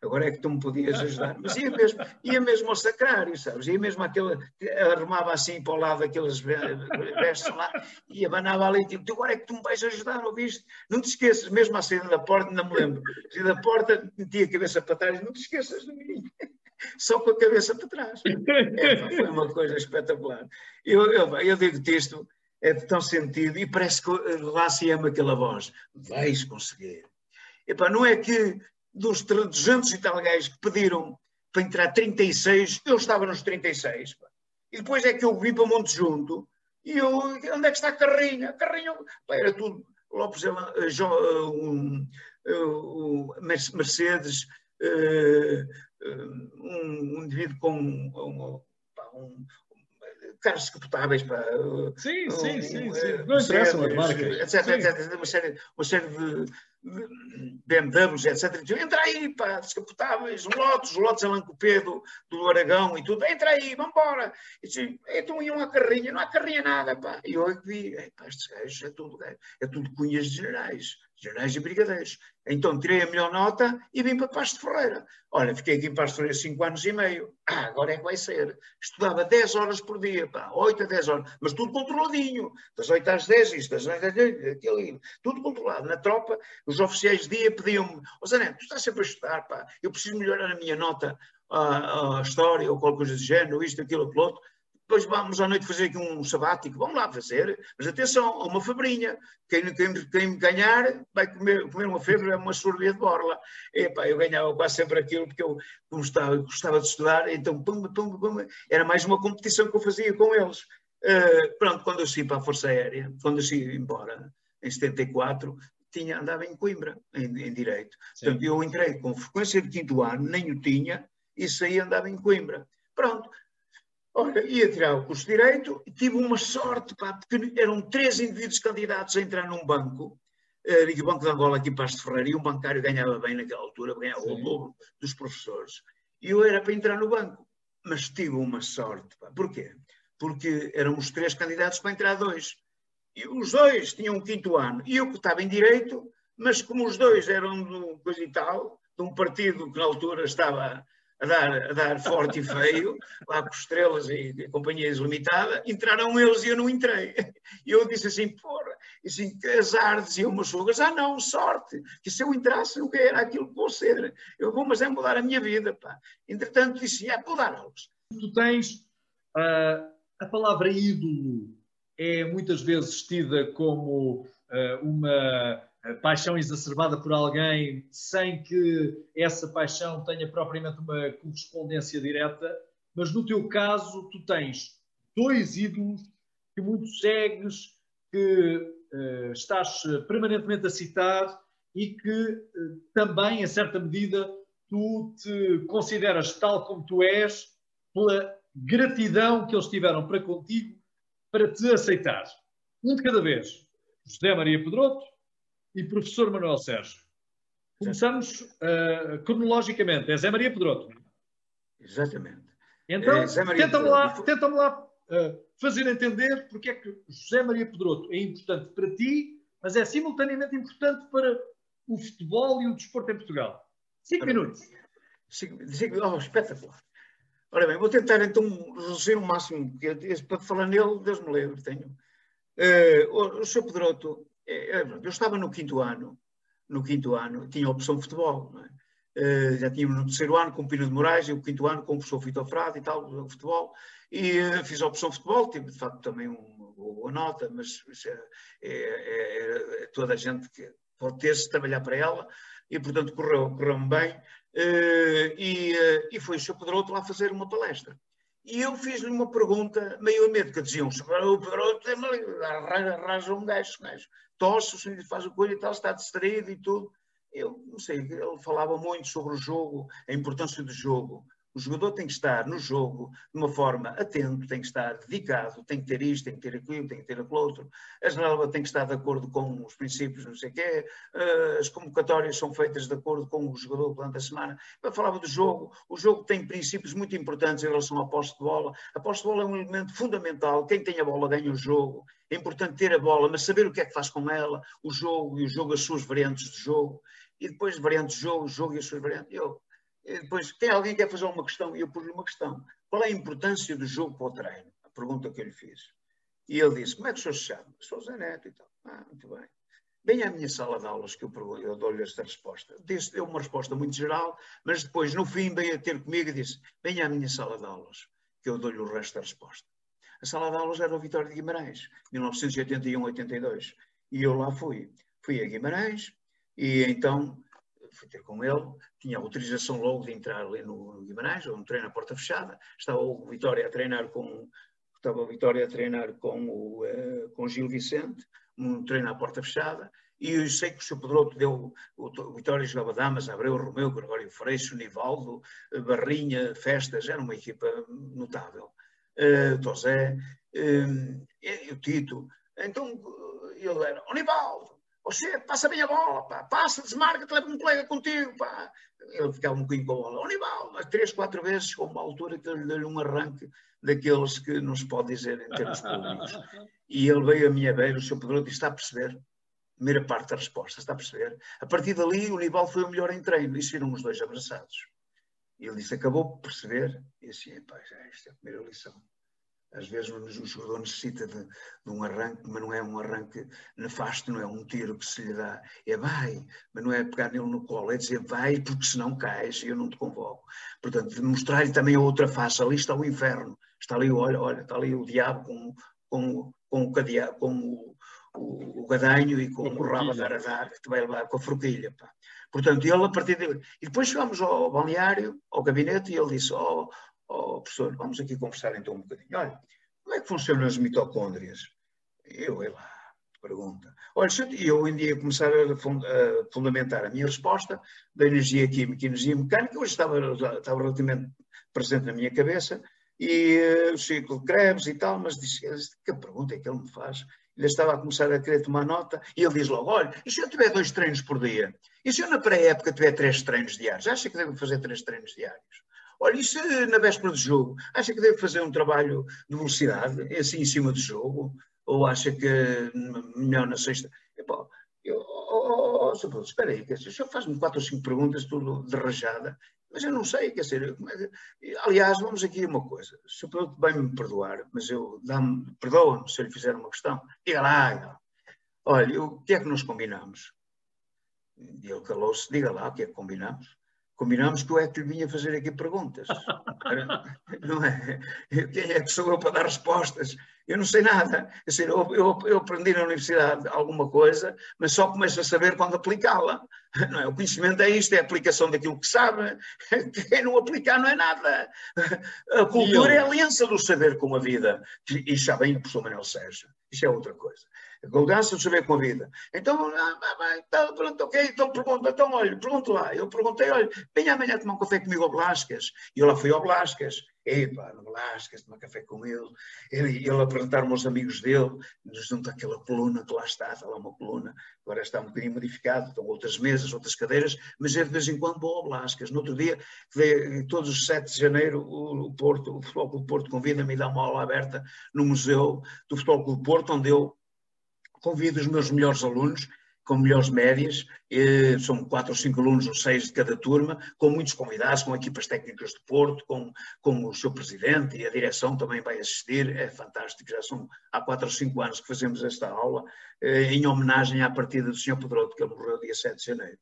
agora é que tu me podias ajudar. Mas ia mesmo, ia mesmo ao sacrário, sabes? Ia mesmo aquele, arrumava assim para o lado aqueles vestes lá e abanava ali, tipo, agora é que tu me vais ajudar, ouviste? Não te esqueças, mesmo à saída da porta, não me lembro, saída da porta, metia a cabeça para trás, não te esqueças de mim. Só com a cabeça para trás. É, foi uma coisa espetacular. Eu, eu, eu digo-te isto, é de tão sentido e parece que lá se ama aquela voz. Vais conseguir. Epá, não é que dos 200 e tal gajos que pediram para entrar 36, eu estava nos 36. Pá. E depois é que eu vim para Monte Junto e eu, onde é que está a carrinha? Carrinha, pá, era tudo Lopes, uh, um, uh, Mercedes, uh, um, um indivíduo com um, um, carros descapotáveis para. Sim, sim, sim, sim. Não interessa a marca. Etc, etc, uma série, uma série de, BMWs, etc. Entra aí, pá, descapotáveis, lotes, lotes Alan Coupé do, do Aragão e tudo. Entra aí, vambora. E disse, então iam à carrinha, não há carrinha nada, pá. E eu é vi, estes gajos é tudo, é tudo cunhas de generais generais e brigadeiros. Então tirei a melhor nota e vim para Pasto Ferreira. Olha, fiquei aqui em Pasto Ferreira 5 anos e meio. Ah, agora é que vai ser. Estudava 10 horas por dia, pá, 8 a 10 horas, mas tudo controladinho. Das 8 às 10, isto, das 8 às 10, aquilo, tudo controlado. Na tropa, os oficiais de dia pediam-me, oh, Zané, tu estás sempre a estudar, pá, eu preciso melhorar a minha nota, a, a história ou qualquer coisa do género, isto, aquilo, aquilo outro depois vamos à noite fazer aqui um sabático, vamos lá fazer, mas atenção, uma febrinha, quem, quem, quem ganhar vai comer, comer uma febre, é uma sorbia de borla. Epá, eu ganhava quase sempre aquilo, porque eu gostava, gostava de estudar, então pum, pum, pum, era mais uma competição que eu fazia com eles. Uh, pronto, quando eu saí para a Força Aérea, quando eu saí embora, em 74, tinha, andava em Coimbra, em, em Direito. Sim. Portanto, eu entrei com frequência de quinto ano, nem o tinha, e saí andava em Coimbra. Pronto, Olha, ia tirar o curso de Direito e tive uma sorte, pá, porque eram três indivíduos candidatos a entrar num banco, uh, o Banco de Angola aqui para de Ferreira, e um bancário ganhava bem naquela altura, ganhava Sim. o dobro dos professores. E eu era para entrar no banco, mas tive uma sorte. Pá. Porquê? Porque éramos três candidatos para entrar dois. E os dois tinham um quinto ano. E eu que estava em Direito, mas como os dois eram do coisa e tal, de um partido que na altura estava a dar, a dar forte e feio, lá com estrelas e, companhias limitadas, entraram eles e eu não entrei. E eu disse assim, porra, e assim, que azar, diziam meus sogros, ah não, sorte, que se eu entrasse nunca era aquilo que vou ser. Eu vou, mas é mudar a minha vida, pá. Entretanto disse, ah, vou dar aulas. Tu tens uh, a palavra ídolo, é muitas vezes tida como uh, uma paixão exacerbada por alguém sem que essa paixão tenha propriamente uma correspondência direta, mas no teu caso tu tens dois ídolos que muito segues, que uh, estás permanentemente a citar e que uh, também, em certa medida, tu te consideras tal como tu és pela gratidão que eles tiveram para contigo para te aceitar. Um de cada vez. José Maria Pedroto, e professor Manuel Sérgio. Começamos uh, cronologicamente. É Zé Maria Pedroto. Exatamente. Então, é tenta-me lá, tenta lá uh, fazer entender porque é que José Maria Pedroto é importante para ti, mas é simultaneamente importante para o futebol e o desporto em Portugal. Cinco Ora, minutos. Cinco, cinco, oh, espetacular. Ora bem, vou tentar então reduzir o máximo, porque para falar nele, Deus me livre, tenho. Uh, o, o Sr. Pedroto é, é, eu estava no quinto ano, no quinto ano, tinha opção de futebol. É? Uh, já tínhamos no terceiro ano com o Pino de Moraes e o quinto ano com o professor Vitor Frade e tal, futebol. E uh, fiz a opção futebol, tive de facto também uma boa nota, mas é, é, é, é, toda a gente que pode ter-se trabalhar para ela e, portanto, correu, correu-me bem. Uh, e, e foi o Sr. Pedroto lá fazer uma palestra. E eu fiz-lhe uma pergunta meio a medo, que diziam, o Pedroto arranja um gajo, gajo tosse, o senhor faz o coisa e tal, está distraído e tudo eu não sei, ele falava muito sobre o jogo, a importância do jogo. O jogador tem que estar no jogo de uma forma atento, tem que estar dedicado, tem que ter isto, tem que ter aquilo, tem que ter aquilo outro. A janela tem que estar de acordo com os princípios, não sei o quê. Eh, as convocatórias são feitas de acordo com o jogador durante a semana. Eu falava do jogo. O jogo tem princípios muito importantes em relação ao poste de bola. A poste de bola é um elemento fundamental. Quem tem a bola ganha o jogo. É importante ter a bola, mas saber o que é que faz com ela, o jogo e o jogo, as suas variantes de jogo. E depois variantes de jogo, jogo e as suas variantes. Eu, depois, tem alguém que quer fazer uma questão? E eu pus-lhe uma questão. Qual é a importância do jogo para o treino? A pergunta que eu lhe fiz. E ele disse, como é que o senhor se chama? Sou Zé Neto e tal. Ah, muito bem. Venha à minha sala de aulas que eu, eu dou-lhe esta resposta. Disse, deu uma resposta muito geral, mas depois, no fim, veio a ter comigo e disse, venha à minha sala de aulas que eu dou-lhe o resto da resposta. A sala de aulas era o Vitória de Guimarães, 1981-82. E eu lá fui. Fui a Guimarães e então fui ter com ele, tinha autorização logo de entrar ali no Guimarães, um treino à porta fechada, estava o Vitória a treinar com estava o Vitória a treinar com o uh, com Gil Vicente, um treino à porta fechada, e eu sei que o Sr. Pedroto deu, o, Vitória jogava Damas, Abreu, Romeu, Gregório Freixo, Nivaldo, Barrinha, Festas, era uma equipa notável. Uh, Tosé, uh, e, o Tito. Então ele era, o Nivaldo, você passa bem a bola, pá. passa, desmarca-te, leva um colega contigo. Pá. Ele ficava um bocadinho com a bola. Unival, mas três, quatro vezes chegou uma altura que ele deu-lhe um arranque daqueles que não se pode dizer em termos públicos. E ele veio a minha beira, o Sr. Pedro disse, está a perceber? Primeira parte da resposta, está a perceber? A partir dali, o Unival foi o melhor em treino. E viram os dois abraçados. E ele disse, acabou por perceber? E assim, pá, já, esta é a primeira lição. Às vezes o jogador necessita de, de, um arranque, mas não é um arranque nefasto, não é um tiro que se lhe dá. É vai, mas não é pegar nele no colo, é dizer vai porque senão cais e eu não te convoco. Portanto, de mostrar-lhe também a outra face. Ali está o inferno, está ali, olha, olha está ali o diabo com, com, com, o, cadeado, com o, o, o gadanho e com, com o rabo a dar a dar, que te vai levar com a forquilha. Pá. Portanto, ele a partir de... E depois chegamos ao balneário, ao gabinete, e ele disse, oh, oh, professor, vamos aqui conversar então um bocadinho. Olha, como é que funcionam as mitocôndrias? Eu, eu lá, pergunta. Olha, se eu em dia começar a, fundamentar a minha resposta da energia química e energia mecânica, hoje estava, estava relativamente presente na minha cabeça, e uh, o ciclo de Krebs e tal, mas disse, que pergunta é que ele me faz? Ele estava a começar a querer tomar nota, e ele diz logo, olha, e se eu tiver dois treinos por dia? E se eu na pré-época tiver três treinos diários? Acha que devo fazer três treinos diários? Olha, e se na véspera do jogo, acha que deve fazer um trabalho de velocidade, assim em cima do jogo? Ou acha que melhor na sexta? Epá, eu, oh, oh, oh, espera aí, o senhor faz-me quatro ou cinco perguntas, tudo de rajada, mas eu não sei, quer dizer, é aliás, vamos aqui uma coisa, o senhor bem me perdoar, mas eu perdoa-me se eu lhe fizer uma questão, diga lá, olha, o que é que nós combinamos? E ele calou-se, diga lá o que é que combinamos. Combinámos que o Héctor vinha fazer aqui perguntas. Não é? Quem é que sou eu para dar respostas? Eu não sei nada. Eu, eu, eu, eu aprendi na universidade alguma coisa, mas só começo a saber quando aplicá-la. É? O conhecimento é isto, é a aplicação daquilo que sabe. Quem não aplicar não é nada. A cultura é a aliança do saber com a vida. E já bem o professor Manuel Sérgio. Isso é outra coisa. Condança de saber com a vida. Então, então, pronto, ok, então pergunta, então olha, pergunto lá. Eu perguntei, olha, venha amanhã tomar um café comigo ao Blascas. E eu lá fui ao Blascas. Epá, no Blascas, tomar café com ele. Ele, ele apresentar-me aos amigos dele, junto àquela coluna que lá está, está lá uma coluna, agora está um bocadinho modificado, estão outras mesas, outras cadeiras, mas eu de vez em quando vou ao Blascas. No outro dia, todos os 7 de janeiro, o, Porto, o Futebol Clube Porto convida-me a dar uma aula aberta no Museu do Futebol Clube Porto, onde eu convido os meus melhores alunos, com melhores médias, eh, são quatro ou cinco alunos ou seis de cada turma, com muitos convidados, com equipas técnicas de Porto, com, com o seu presidente e a direção também vai assistir, é fantástico, já são há quatro ou cinco anos que fazemos esta aula, eh, em homenagem à partida do Sr. Pedroto, que ele morreu dia 7 de janeiro.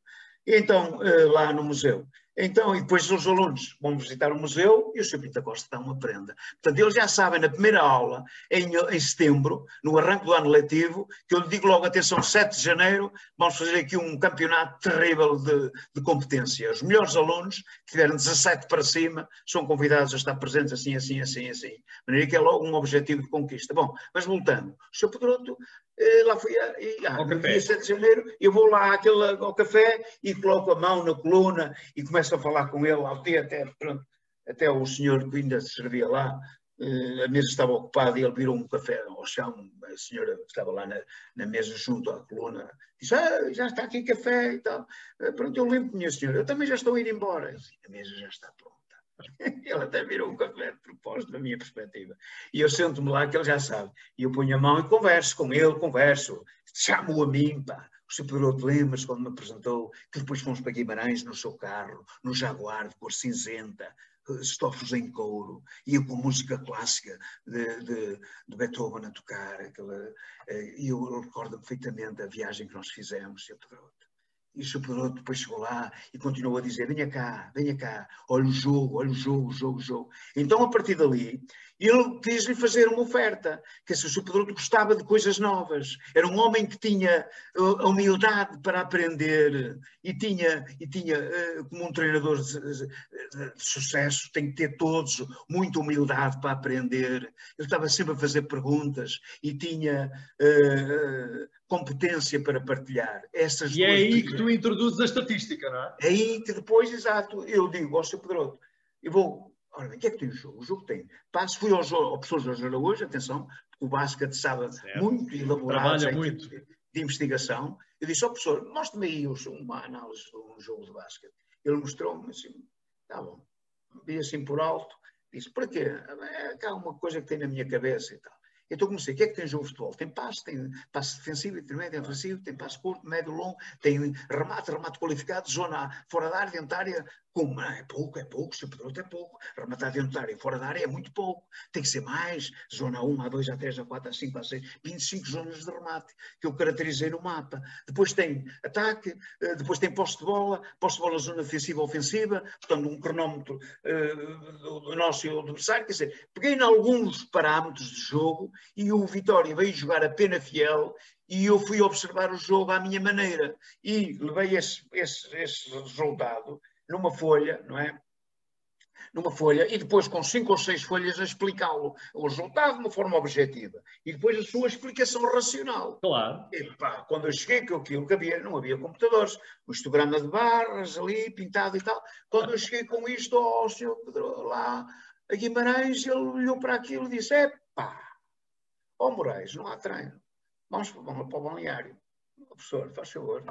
E então, eh, lá no museu. Então, e depois os alunos vão visitar o museu e o Sr. Pinto Costa dá uma prenda. Portanto, eles já sabem na primeira aula, em, em setembro, no arranque do ano letivo, que eu lhe digo logo, atenção, 7 de janeiro, vamos fazer aqui um campeonato terrível de, de competência. Os melhores alunos, que tiveram 17 para cima, são convidados a estar presentes assim, assim, assim, assim. De maneira que é logo um objetivo de conquista. Bom, mas voltando, o Sr. Pedroto lá fui a, e, ah, no dia 7 de janeiro, eu vou lá àquele, ao café e coloco a mão na coluna e começo a falar com ele, até, até, pronto, até o senhor que ainda se servia lá, eh, a mesa estava ocupada e ele virou um café ao chão, a senhora que estava lá na, na mesa junto à coluna, disse, ah, já está aqui café e tal. Eh, pronto, eu lembro, minha senhora, eu também já estou a ir embora. A mesa já está pronta. Ele até virou um café de propósito, da minha perspectiva. E eu sento-me lá, que ele já sabe. E eu ponho a mão e converso com ele, converso. Chamo-o a mim, pá. O Sr. Pedro lembras quando me apresentou que depois fomos para Guimarães no seu carro, no Jaguar de cor cinzenta, estofos em couro, ia com música clássica de, de, de Beethoven a tocar. Aquela, eh, e eu recordo perfeitamente a viagem que nós fizemos, Sr. E o Sr. depois chegou lá e continuou a dizer: venha cá, venha cá, olha o jogo, olha o jogo, jogo, jogo. Então, a partir dali, ele quis-lhe fazer uma oferta, que se o Sr. gostava de coisas novas. Era um homem que tinha uh, a humildade para aprender e tinha, e tinha uh, como um treinador de, de, de, sucesso, tem que ter todos muita humildade para aprender. Ele estava sempre a fazer perguntas e tinha. Uh, competência para partilhar. Essas e é aí que tu introduzes a estatística, não é? É aí que depois, exato, eu digo ao Sr. Pedroto, eu vou, bem, o que é que tem o jogo? O jogo tem. Passo, fui ao, ao professor Jorge Araújo, atenção, porque o basquete sabe certo. muito elaborado Trabalha muito. De, de, investigação. Eu disse ao professor, mostre-me aí uma análise de um jogo de basquete. Ele mostrou-me assim, tá bom. Vi assim por alto, disse, para quê? É, há uma coisa que tem na minha cabeça e tal. Então comecei, o que é que tem jogo de futebol? Tem passe, tem passe defensivo, intermédio, ofensivo, tem passe curto, médio, longo, tem remate, remate qualificado, zona fora da área, dentro da área, como? É pouco, é pouco, se Pedroto é pouco, rematar dentro da área, fora da área é muito pouco, tem que ser mais, zona 1, A2, A3, A4, A5, A6, 25 zonas de remate, que eu caracterizei no mapa. Depois tem ataque, eh, depois tem posse de bola, posse de bola zona defensiva ofensiva, portanto um cronómetro uh, do nosso e do adversário, quer dizer, peguei em alguns parâmetros de jogo e o Vitória veio jogar a pena fiel e eu fui observar o jogo à minha maneira e levei esse, esse, esse resultado numa folha, não é? Numa folha e depois com cinco ou seis folhas a explicá-lo, o resultado de uma forma objetiva e depois a sua explicação racional. Claro. E pá, quando eu cheguei, que aquilo que havia, não havia computadores, um histograma de barras ali, pintado e tal. Quando eu cheguei com isto ao senhor Pedro lá a Guimarães, ele olhou para aquilo e disse: é pá, ó Moraes, não há treino. Vamos, vamos para o balneário. Professor, faz favor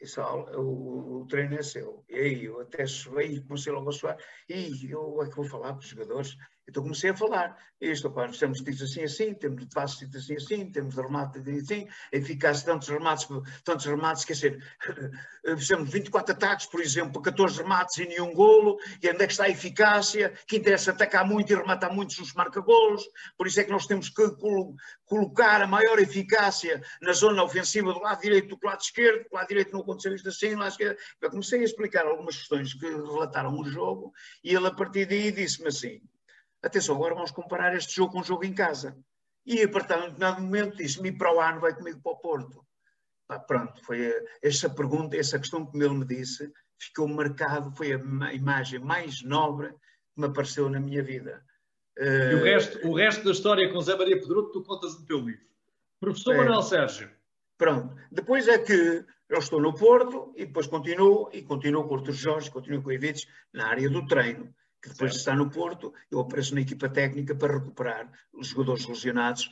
essa o, o, treino é seu. E aí eu até suei e comecei logo a suar. E eu é que vou falar para os jogadores. Então comecei a falar. Isto, pá, nós temos de assim assim, temos de passos assim assim, temos de remate assim, eficácia tantos remates, tantos remates, quer dizer, fizemos 24 ataques, por exemplo, 14 remates e nenhum golo, e onde é que está a eficácia? Que interessa atacar muito e rematar muito os marca-golos, por isso é que nós temos que colocar a maior eficácia na zona ofensiva do lado direito do lado esquerdo, do lado direito não aconteceu isto assim, do lado esquerdo. Eu comecei a explicar algumas questões que relataram o jogo, e ele a partir daí disse-me assim, Atenção, agora vamos comparar este jogo com um jogo em casa. E a partir de um determinado momento disse-me para o ano vai comigo para o Porto. Ah, pronto, foi essa pergunta, essa questão que ele me disse, ficou marcado, foi a imagem mais nobre que me apareceu na minha vida. E o resto, o resto da história com Zé Maria Pedroto tu contas no teu livro. Professor é, Manuel Sérgio. Pronto, depois é que eu estou no Porto e depois continuo, e continuo com o Artur Jorge, continuo com o Evites na área do treino que depois de estar no Porto, eu apareço na equipa técnica para recuperar os jogadores lesionados,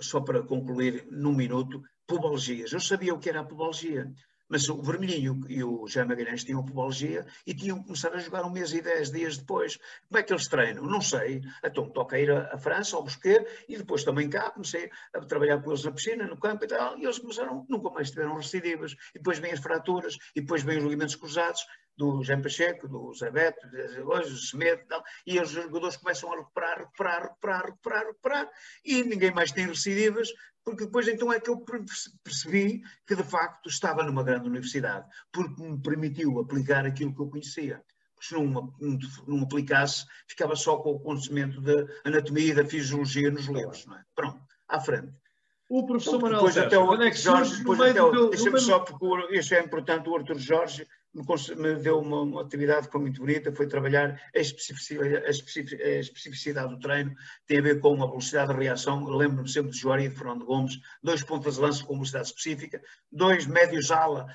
só para concluir num minuto, pubalgias. Eu sabia o que era a pubalgia, mas o Vermelhinho e o Jair Magalhães tinham pubalgia e tinham começado a jogar um mês e dez dias depois. Como é que eles treinam? Não sei. Então toca ir à França, ao Bosquet, e depois também cá comecei a trabalhar com eles na piscina, no campo e tal, e eles começaram, nunca mais tiveram recidivas. E depois vêm as fraturas, e depois vêm os ligamentos cruzados. Do Jean Pacheco, do Zé Beto, hoje do Semedo e tal, e os jogadores começam a recuperar, recuperar, recuperar, recuperar, recuperar, e ninguém mais tem recidivas, porque depois então é que eu percebi que de facto estava numa grande universidade, porque me permitiu aplicar aquilo que eu conhecia. se não, não, aplicasse, ficava só com o conhecimento da anatomia e da fisiologia nos livros. Não é? Pronto, à frente. O professor então, Manuel é Jorge, depois até o, deixa-me só, porque isso é importante, o Arthur Jorge me, deu uma, uma, atividade que foi muito bonita, foi trabalhar a especificidade, a, especificidade, do treino, tem a ver com a velocidade de reação, lembro-me sempre de Joari e de Fernando Gomes, dois pontas de lança com velocidade específica, dois médios ala,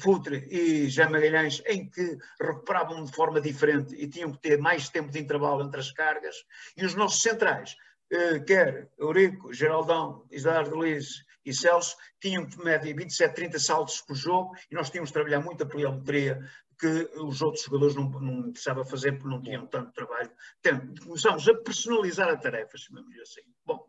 Futre e Jean Magalhães, em que recuperavam de forma diferente e tinham que ter mais tempo de intervalo entre as cargas, e os nossos centrais, eh, quer Eurico, Geraldão, de Liz e Celso tinham de média 27, 30 saltos por jogo e nós tínhamos de trabalhar muito a pliometria que os outros jogadores não, não precisavam fazer porque não tinham tanto trabalho. Então, começamos a personalizar a tarefa, chamamos assim. Bom,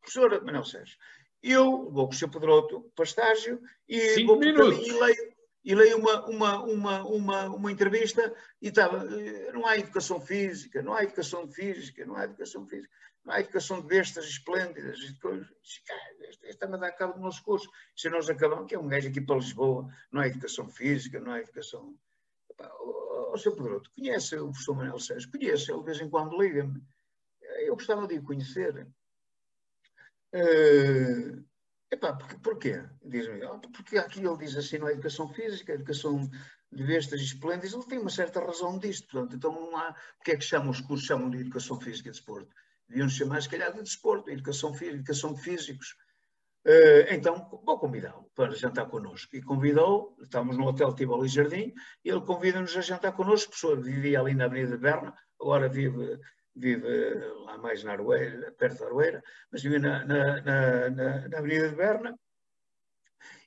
professor Manuel Sérgio, eu vou com o Sr. Pedroto para estágio e Cinco vou minutos. e leio, e leio uma, uma, uma, uma, uma entrevista e estava, eh, não há educação física, não há educação física, não há educação física não há educação de bestas esplêndidas e coisas. Está-me a dar cabo do nosso curso. Se nós acabamos, que é um gajo aqui para Lisboa, não há educação física, não há educação. O seu Pedroto, conhece o professor Manuel Sérgio? Conhece, ele de vez em quando liga-me. Eu gostava de o conhecer. Uh, epá, porque, porquê? Diz-me, oh, porque aqui ele diz assim, não há educação física, educação de bestas e esplêndidas, ele tem uma certa razão disto. Portanto, então não há. Porque é que chamam os cursos chamam de educação física e desporto? deviam chamar, se calhar, de desporto, educação, educação de físicos. Uh, então, vou convidá-lo para jantar connosco. E convidou, estávamos no Hotel Tivoli Jardim, e ele convida-nos a jantar connosco. O professor vivia ali na Avenida de Berna, agora vive, vive lá mais na Arueira, perto da Arueira, mas vive na, na, na, na Avenida de Berna.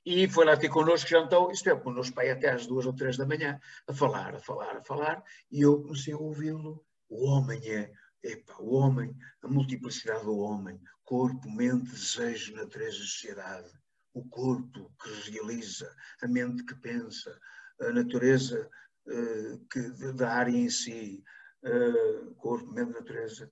E foi lá ter connosco, jantou, isto é, connosco pai até às duas ou três da manhã, a falar, a falar, a falar, e eu comecei a ouvi-lo. O homem é Epa, o homem, a multiplicidade do homem, corpo, mente, desejo, natureza, sociedade. O corpo que realiza, a mente que pensa, a natureza uh, que, da área em si, corpo, mente, natureza,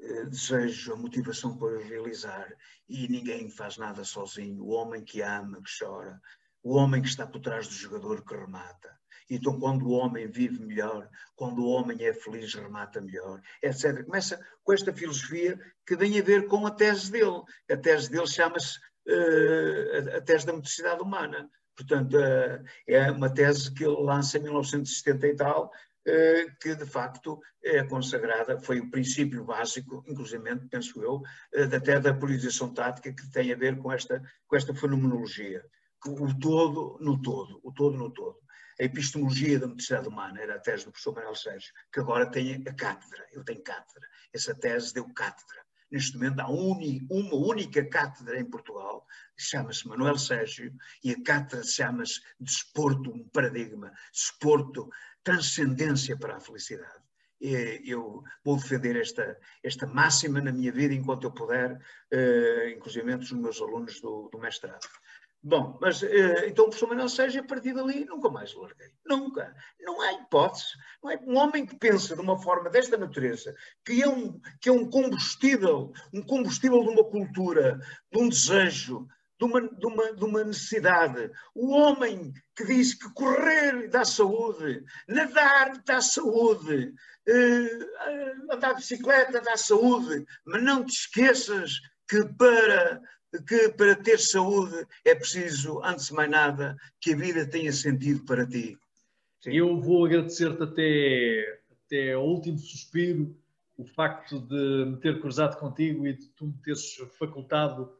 uh, desejo, a motivação para realizar. E ninguém faz nada sozinho. O homem que ama, que chora, o homem que está por trás do jogador que remata. Então, quando o homem vive melhor, quando o homem é feliz, remata melhor, etc. Começa com esta filosofia que tem a ver com a tese dele. A tese dele chama-se uh, a, tese da motricidade humana. Portanto, uh, é uma tese que ele lança em 1970 e tal, que de facto é consagrada, foi o princípio básico, inclusive, penso eu, até da polarização tática, que tem a ver com esta, com esta fenomenologia. O todo no todo, o todo no todo a epistemologia da motricidade humana, era a tese do professor Manuel Sérgio, que agora tem a cátedra, ele tem cátedra. Essa tese deu cátedra. Neste momento há uma única cátedra em Portugal, chama-se Manuel Sérgio, e a cátedra chama-se Desporto, um paradigma, desporto, transcendência para a felicidade. E eu vou defender esta, esta máxima na minha vida enquanto eu puder, uh, inclusive os meus alunos do, do mestrado. Bom, mas eh, então o professor Manuel Sérgio, a partir dali, nunca mais larguei. Nunca. Não há hipótese. Não é um homem que pensa de uma forma desta natureza, que é um, que é um combustível, um combustível de uma cultura, de um desejo, de uma, de, uma, de uma necessidade. O homem que diz que correr dá saúde, nadar dá saúde, eh, andar de bicicleta dá saúde, mas não te esqueças que para que para ter saúde é preciso, antes de mais nada, que a vida tenha sentido para ti. Sim. Eu vou agradecer-te até, até ao último suspiro o facto de me ter cruzado contigo e de tu me teres facultado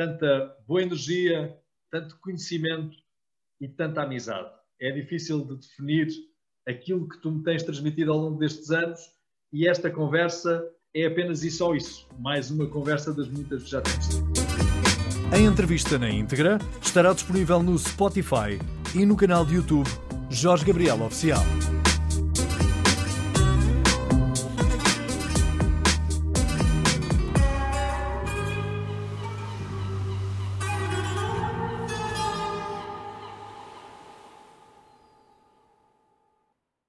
tanta boa energia, tanto conhecimento e tanta amizade. É difícil de definir aquilo que tu me tens transmitido ao longo destes anos e esta conversa é apenas e só isso. Mais uma conversa das muitas que já temos. A entrevista na íntegra estará disponível no Spotify e no canal de YouTube Jorge Gabriel Oficial.